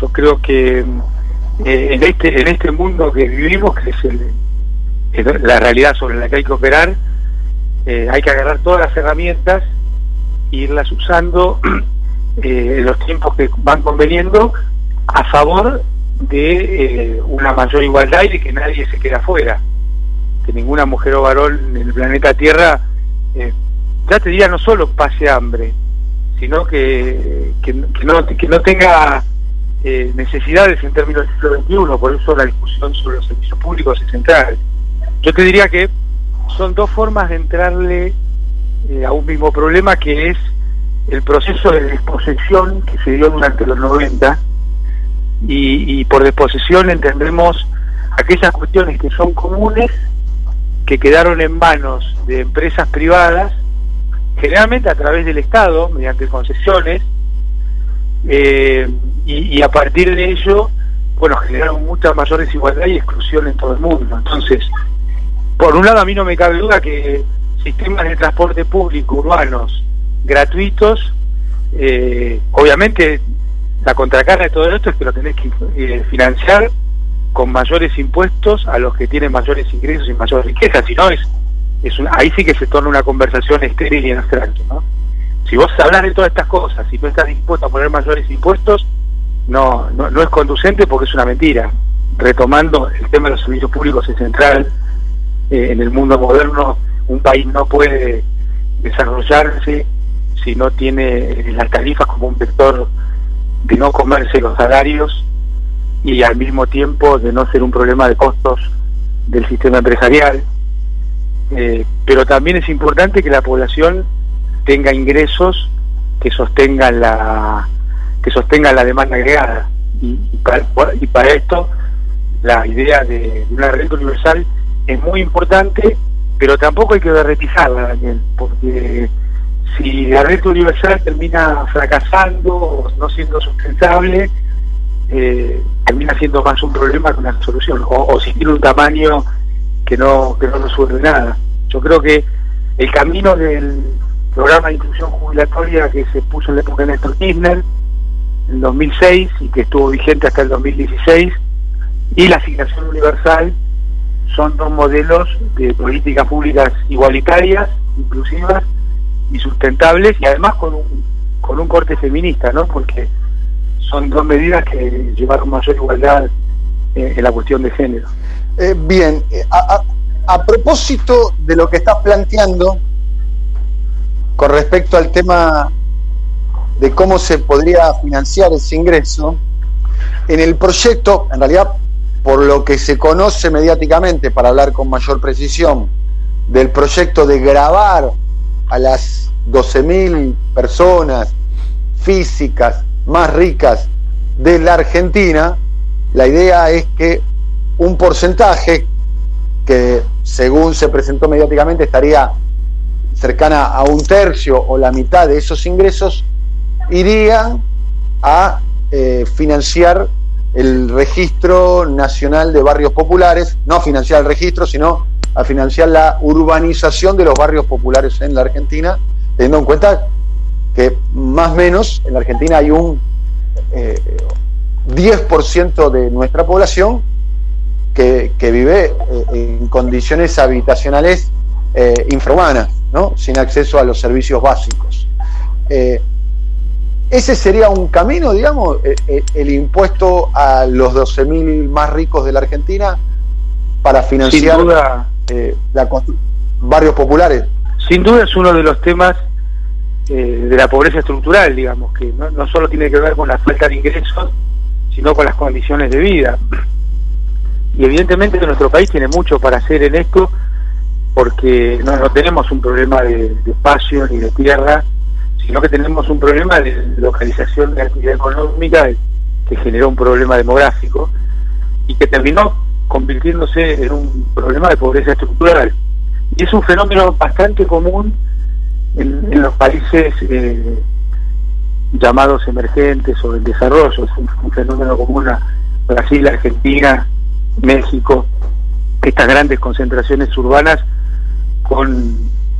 Yo creo que eh, en este en este mundo que vivimos, que es, la realidad sobre la que hay que operar, eh, hay que agarrar todas las herramientas e irlas usando en los tiempos que van conveniendo a favor de una mayor igualdad y de que nadie se quede afuera, que ninguna mujer o varón en el planeta Tierra, ya te diría no solo pase hambre, sino que, que, no, que no tenga eh, necesidades en términos del siglo XXI, por eso la discusión sobre los servicios públicos es central. Yo te diría que son dos formas de entrarle eh, a un mismo problema que es el proceso de desposesión que se dio durante los 90 y, y por desposesión entendemos aquellas cuestiones que son comunes que quedaron en manos de empresas privadas generalmente a través del Estado, mediante concesiones, eh, y, a partir de ello, bueno, generaron mucha mayor desigualdad y exclusión en todo el mundo. Entonces, por un lado, a mí no me cabe duda que sistemas de transporte público urbanos gratuitos, eh, obviamente la contracara de todo esto es que lo tenés que eh, financiar con mayores impuestos a los que tienen mayores ingresos y mayor riqueza, si no es ahí sí que se torna una conversación estéril y en abstracto, ¿no? Si vos hablas de todas estas cosas y no estás dispuesto a poner mayores impuestos, no, no, es conducente porque es una mentira. Retomando el tema de los servicios públicos es central. Eh, en el mundo moderno un país no puede desarrollarse si no tiene las tarifas como un vector de no comerse los salarios y al mismo tiempo de no ser un problema de costos del sistema empresarial eh, pero también es importante que la población tenga ingresos que sostengan la que sostengan la demanda agregada y, para, esto la idea de, una renta universal es muy importante pero tampoco hay que derretizarla Daniel porque si la renta universal termina fracasando o no siendo sustentable eh, termina siendo más un problema que una solución o, o si tiene un tamaño que no, que no resuelve nada. Yo creo que el camino del programa de inclusión jubilatoria que se puso en la época de Néstor Kirchner, en 2006, y que estuvo vigente hasta el 2016, y la asignación universal, son dos modelos de políticas públicas igualitarias, inclusivas y sustentables, y además con un, con un corte feminista, ¿no? Porque son dos medidas que llevaron mayor igualdad eh, en la cuestión de género. Eh, bien, eh, a, propósito de lo que estás planteando con respecto al tema de cómo se podría financiar ese ingreso, en el proyecto, en realidad, por lo que se conoce mediáticamente, para hablar con mayor precisión, del proyecto de grabar a las 12.000 personas físicas más ricas de la Argentina, la idea es que un porcentaje que según se presentó mediáticamente estaría cercana a un tercio o la mitad de esos ingresos, irían a eh, financiar el registro nacional de barrios populares, no financiar el registro, sino a financiar la urbanización de los barrios populares en la Argentina, teniendo en cuenta que más o menos en la Argentina hay un 10% eh, de nuestra población que, vive eh, en condiciones habitacionales infrahumanas, ¿no? sin acceso a los servicios básicos. Eh, ese sería un camino, digamos, el impuesto a los 12.000 más ricos de la Argentina para financiar la barrios populares. Sin duda es uno de los temas de la pobreza estructural, digamos, que no, no solo tiene que ver con la falta de ingresos, sino con las condiciones de vida y evidentemente nuestro país tiene mucho para hacer en esto porque no, tenemos un problema de, espacio ni de tierra, sino que tenemos un problema de localización de actividad económica que generó un problema demográfico y que terminó convirtiéndose en un problema de pobreza estructural. Y es un fenómeno bastante común en, los países eh, llamados emergentes o en desarrollo, es un fenómeno común a Brasil, Argentina, México, estas grandes concentraciones urbanas con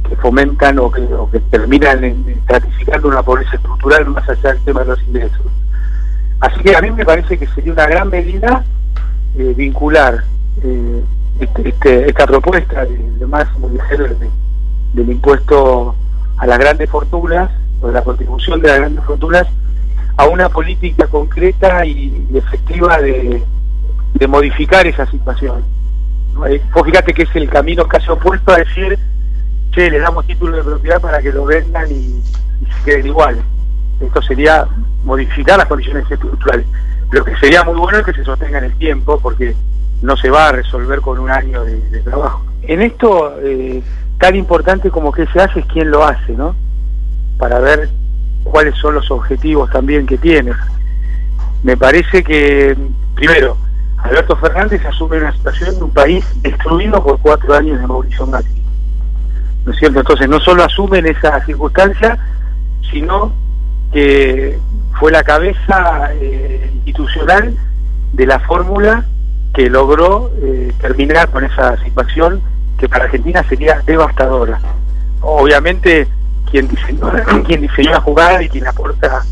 que fomentan o que, terminan en, una pobreza estructural más allá del tema de los ingresos. Así que a mí me parece que sería una gran medida eh, vincular eh, este, este, esta propuesta de, de máximo del impuesto a las grandes fortunas, o de la contribución de las grandes fortunas, a una política concreta y, efectiva de, modificar esa situación. Eh, vos fíjate que es el camino casi opuesto a decir, che, le damos título de propiedad para que lo vendan y, y se queden iguales. Esto sería modificar las condiciones estructurales. Lo que sería muy bueno es que se sostenga en el tiempo, porque no se va a resolver con un año de, trabajo. En esto, eh, tan importante como que se hace es quién lo hace, ¿no? Para ver cuáles son los objetivos también que tiene. Me parece que, primero, Alberto Fernández asume una situación de un país destruido por cuatro años de Mauricio Macri. ¿No es cierto? Entonces, no solo asumen esa circunstancia, sino que fue la cabeza eh, institucional de la fórmula que logró eh, terminar con esa situación que para Argentina sería devastadora. Obviamente quien diseñó, quien diseñó la jugada y quien aporta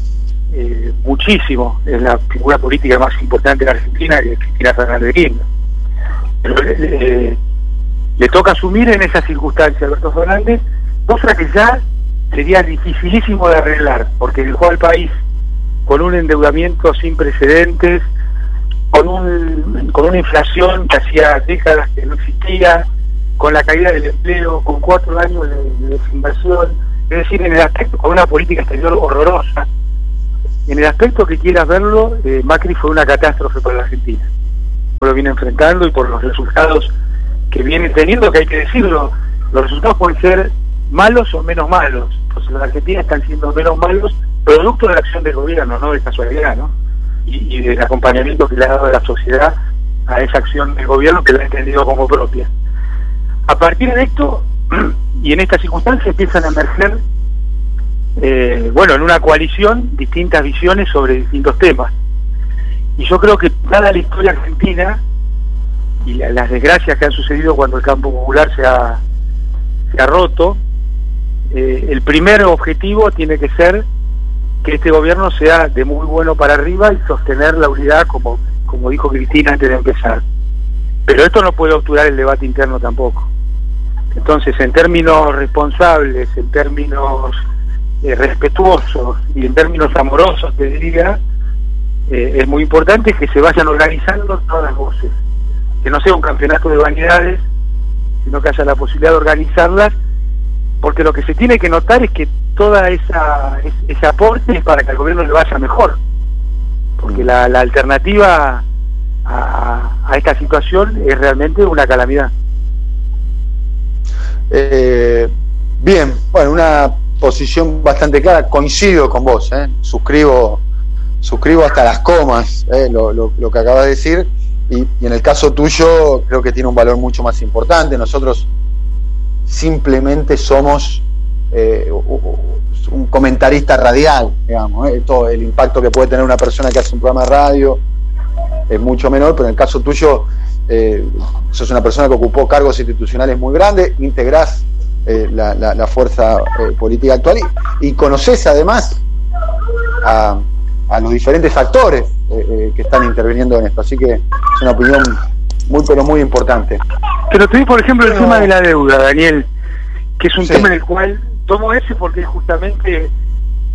eh, muchísimo es la figura política más importante de la Argentina, que es Cristina Fernández de Kirchner. Pero le toca asumir en esa circunstancia a Alberto Fernández, cosa que ya sería dificilísimo de arreglar, porque dejó al país con un endeudamiento sin precedentes, con, un, con una inflación que hacía décadas que no existía, con la caída del empleo, con cuatro años de, desinversión, es decir, en el aspecto, con una política exterior horrorosa. En el aspecto que quieras verlo, eh, Macri fue una catástrofe para la Argentina. Lo viene enfrentando y por los resultados que viene teniendo, que hay que decirlo, los resultados pueden ser malos o menos malos. Pues los Argentina están siendo menos malos producto de la acción del gobierno, no de casualidad, ¿no? Y, del acompañamiento que le ha dado la sociedad a esa acción del gobierno que la ha entendido como propia. A partir de esto, y en estas circunstancias empiezan a emerger, eh, bueno, en una coalición, distintas visiones sobre distintos temas. Y yo creo que dada la historia argentina y las desgracias que han sucedido cuando el campo popular se ha, se ha roto, eh, el primer objetivo tiene que ser que este gobierno sea de muy bueno para arriba y sostener la unidad, como, como dijo Cristina antes de empezar. Pero esto no puede obturar el debate interno tampoco. Entonces, en términos responsables, en términos eh, respetuosos y en términos amorosos, te diría, eh, es muy importante que se vayan organizando todas las voces. Que no sea un campeonato de vanidades, sino que haya la posibilidad de organizarlas, porque lo que se tiene que notar es que toda esa ese aporte es para que al gobierno le vaya mejor porque mm. la, alternativa a, esta situación es realmente una calamidad eh, bien bueno una posición bastante clara coincido con vos ¿eh? suscribo suscribo hasta las comas ¿eh? lo, que acabas de decir y, en el caso tuyo creo que tiene un valor mucho más importante nosotros simplemente somos eh, un comentarista radial, digamos, ¿eh? el impacto que puede tener una persona que hace un programa de radio es mucho menor, pero en el caso tuyo, sos una persona que ocupó cargos institucionales muy grandes, integrás eh, la, fuerza política actual y, conoces además a, los diferentes actores que están interviniendo en esto, así que es una opinión muy, pero muy importante. Pero te por ejemplo, el tema de la deuda, Daniel, que es un tema en el cual tomo ese porque es justamente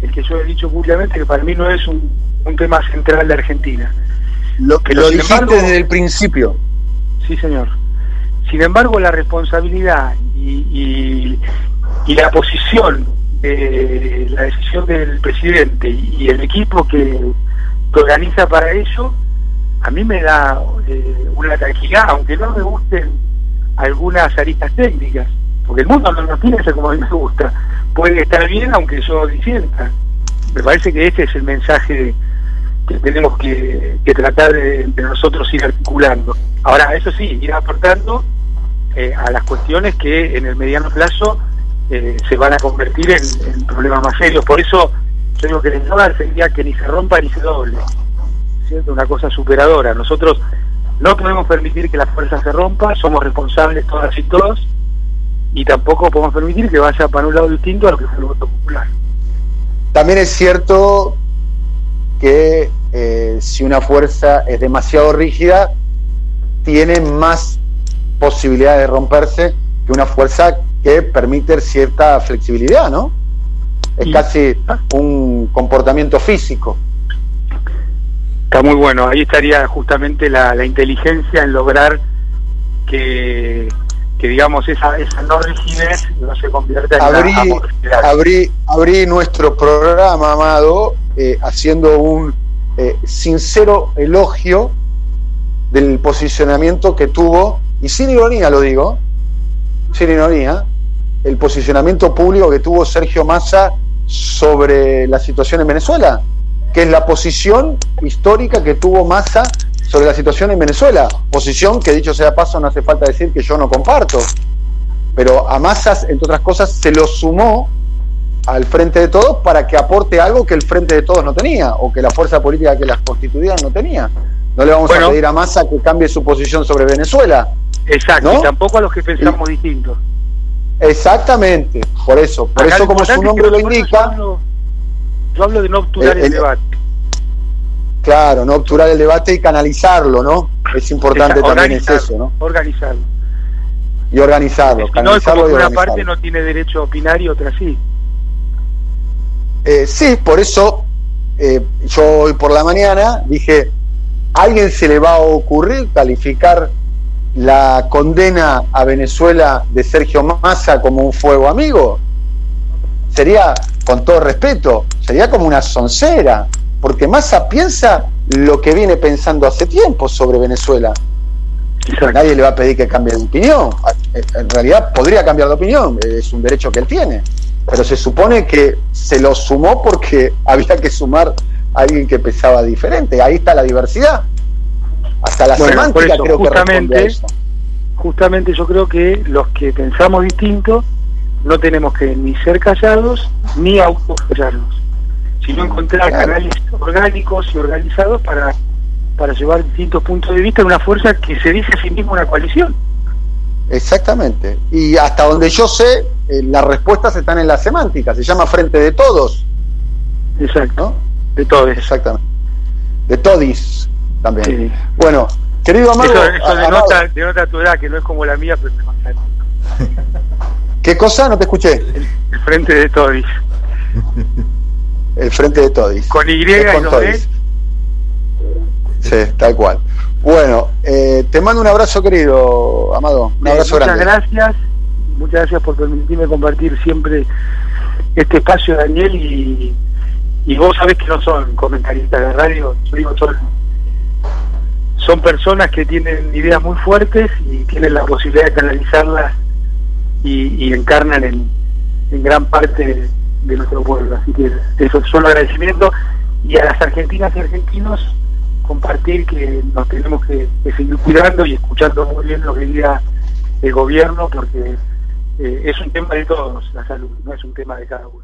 el que yo he dicho públicamente que para mí no es un, tema central de Argentina. Lo que lo dijiste desde el principio. Sí, señor. Sin embargo, la responsabilidad y, la posición, de la decisión del presidente y, el equipo que, organiza para ello, a mí me da eh, una tranquilidad, aunque no me gusten algunas aristas técnicas porque el mundo no nos piensa como a mí me gusta. Puede estar bien aunque yo disienta. Me parece que este es el mensaje que tenemos que, tratar de, nosotros ir articulando. Ahora, eso sí, ir aportando eh, a las cuestiones que en el mediano plazo eh, se van a convertir en, problemas más serios. Por eso yo digo que el eslogan sería que ni se rompa ni se doble. ¿cierto? Una cosa superadora. Nosotros no podemos permitir que la fuerza se rompa, somos responsables todas y todos y tampoco podemos permitir que vaya para un lado distinto a lo que fue el voto popular. También es cierto que eh, si una fuerza es demasiado rígida, tiene más posibilidad de romperse que una fuerza que permite cierta flexibilidad, ¿no? Es casi un comportamiento físico. Está muy bueno, ahí estaría justamente la, inteligencia en lograr que, digamos esa, esa no rigidez no se convierta en abrí, abrí, abrí nuestro programa, Amado, eh, haciendo un eh, sincero elogio del posicionamiento que tuvo, y sin ironía lo digo, sin ironía, el posicionamiento público que tuvo Sergio Massa sobre la situación en Venezuela, que es la posición histórica que tuvo Massa sobre la situación en Venezuela, posición que dicho sea paso no hace falta decir que yo no comparto, pero a Massa, entre otras cosas, se lo sumó al Frente de Todos para que aporte algo que el Frente de Todos no tenía, o que la fuerza política que las constituían no tenía. No le vamos a pedir a Massa que cambie su posición sobre Venezuela. Exacto, y tampoco a los que pensamos distintos. Exactamente, por eso, por eso como su nombre lo indica. Yo hablo, de no obturar el, debate. Claro, no obturar el debate y canalizarlo, ¿no? Es importante también es eso, ¿no? Organizarlo. Y organizarlo. no, es como que una parte no tiene derecho a opinar y otra sí. Eh, sí, por eso eh, yo hoy por la mañana dije, ¿a alguien se le va a ocurrir calificar la condena a Venezuela de Sergio Massa como un fuego amigo? Sería, con todo respeto, sería como una soncera, porque Massa piensa lo que viene pensando hace tiempo sobre Venezuela. Nadie le va a pedir que cambie de opinión. En realidad podría cambiar de opinión, es un derecho que él tiene. Pero se supone que se lo sumó porque había que sumar a alguien que pensaba diferente. Ahí está la diversidad. Hasta la semántica creo justamente, que Justamente yo creo que los que pensamos distinto no tenemos que ni ser callados ni autocallarnos, sino encontrar canales orgánicos y organizados para, para llevar distintos puntos de vista en una fuerza que se dice a sí misma una coalición. Exactamente. Y hasta donde yo sé, eh, las respuestas están en la semántica, se llama Frente de Todos. Exacto. De todos. Exactamente. De todis también. Bueno, querido Amado. Eso, denota, denota, tu edad, que no es como la mía, pero es más ¿Qué cosa? No te escuché. El, Frente de Todis. el Frente de Todis. Con Y y no Sí, tal cual. Bueno, eh, te mando un abrazo querido, Amado. Un abrazo muchas gracias. Muchas gracias por permitirme compartir siempre este espacio, Daniel, y, y vos sabés que no son comentaristas de radio, digo, son, son personas que tienen ideas muy fuertes y tienen la posibilidad de canalizarlas y, encarnan en, en, gran parte de, nuestro pueblo. Así que eso es solo agradecimiento y a las argentinas y argentinos compartir que nos tenemos que, seguir cuidando y escuchando muy bien lo que diga el gobierno porque eh, es un tema de todos la salud, no es un tema de cada uno.